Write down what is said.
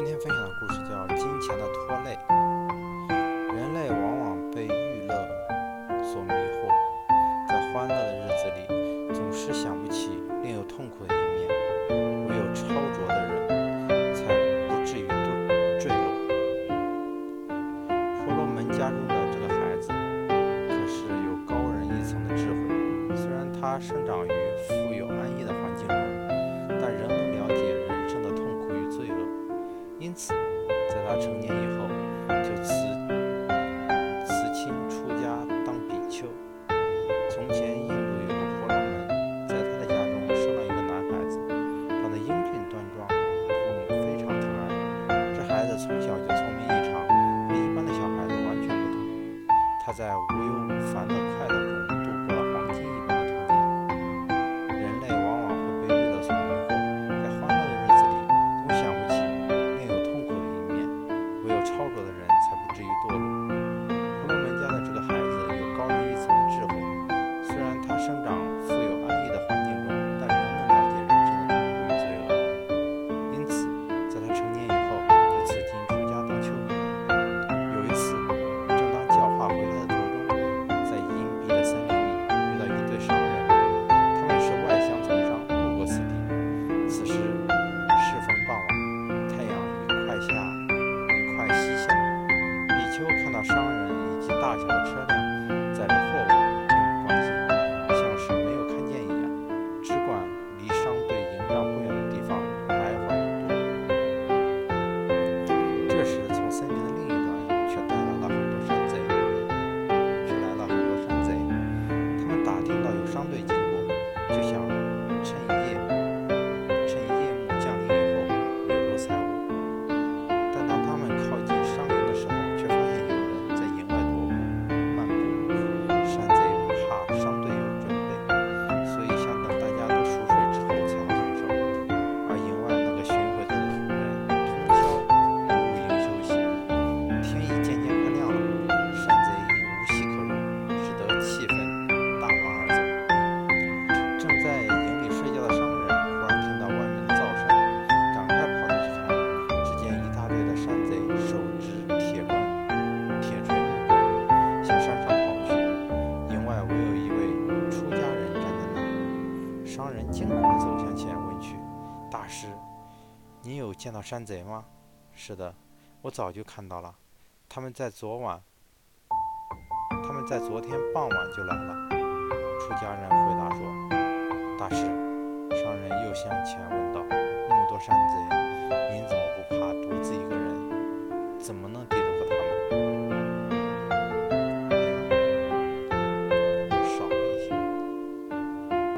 今天分享的故事叫《金钱的拖累》。人类往往被娱乐所迷惑，在欢乐的日子里，总是想不起另有痛苦的一面。唯有超卓的人，才不至于堕坠落。婆罗门家中的这个孩子，可是有高人一层的智慧。虽然他生长于富有安逸的环境成年以后，就辞辞亲出家当比丘。从前，印度有个婆罗门，在他的家中生了一个男孩子，长得英俊端庄，父母非常疼爱。这孩子从小就聪明异常，和一般的小孩子完全不同。他在无忧无烦的大小的车辆商人惊恐地走向前问去：“大师，你有见到山贼吗？”“是的，我早就看到了，他们在昨晚，他们在昨天傍晚就来了。”出家人回答说。大师，商人又向前问道：“那么多山贼，